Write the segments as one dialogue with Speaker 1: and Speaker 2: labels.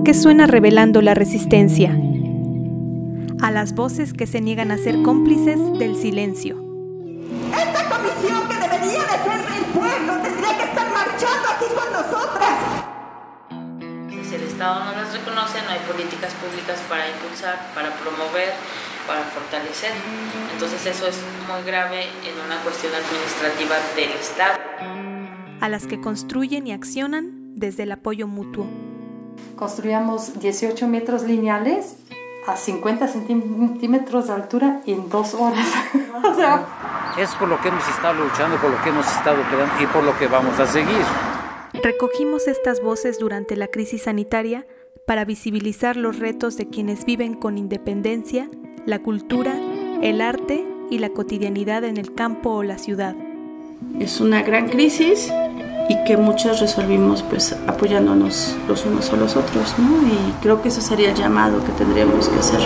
Speaker 1: ¿A qué suena revelando la resistencia? A las voces que se niegan a ser cómplices del silencio.
Speaker 2: Esta comisión que debería de ser del pueblo tendría que estar marchando aquí con nosotras.
Speaker 3: Si el Estado no las reconoce, no hay políticas públicas para impulsar, para promover, para fortalecer. Entonces eso es muy grave en una cuestión administrativa del Estado.
Speaker 1: A las que construyen y accionan desde el apoyo mutuo.
Speaker 4: Construíamos 18 metros lineales a 50 centímetros de altura en dos horas. o sea,
Speaker 5: es por lo que hemos estado luchando, por lo que hemos estado peleando y por lo que vamos a seguir.
Speaker 1: Recogimos estas voces durante la crisis sanitaria para visibilizar los retos de quienes viven con independencia, la cultura, el arte y la cotidianidad en el campo o la ciudad.
Speaker 6: Es una gran crisis y que muchos resolvimos pues apoyándonos los unos a los otros, ¿no? Y creo que eso sería el llamado que tendríamos que hacer.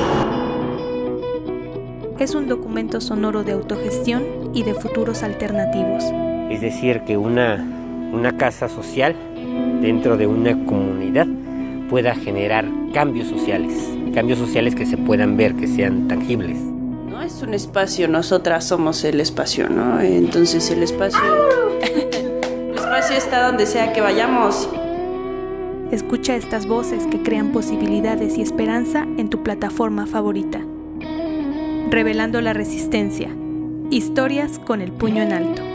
Speaker 1: Es un documento sonoro de autogestión y de futuros alternativos.
Speaker 7: Es decir, que una, una casa social dentro de una comunidad pueda generar cambios sociales, cambios sociales que se puedan ver, que sean tangibles.
Speaker 6: No es un espacio, nosotras somos el espacio, ¿no? Entonces el espacio donde sea que vayamos.
Speaker 1: Escucha estas voces que crean posibilidades y esperanza en tu plataforma favorita. Revelando la resistencia. Historias con el puño en alto.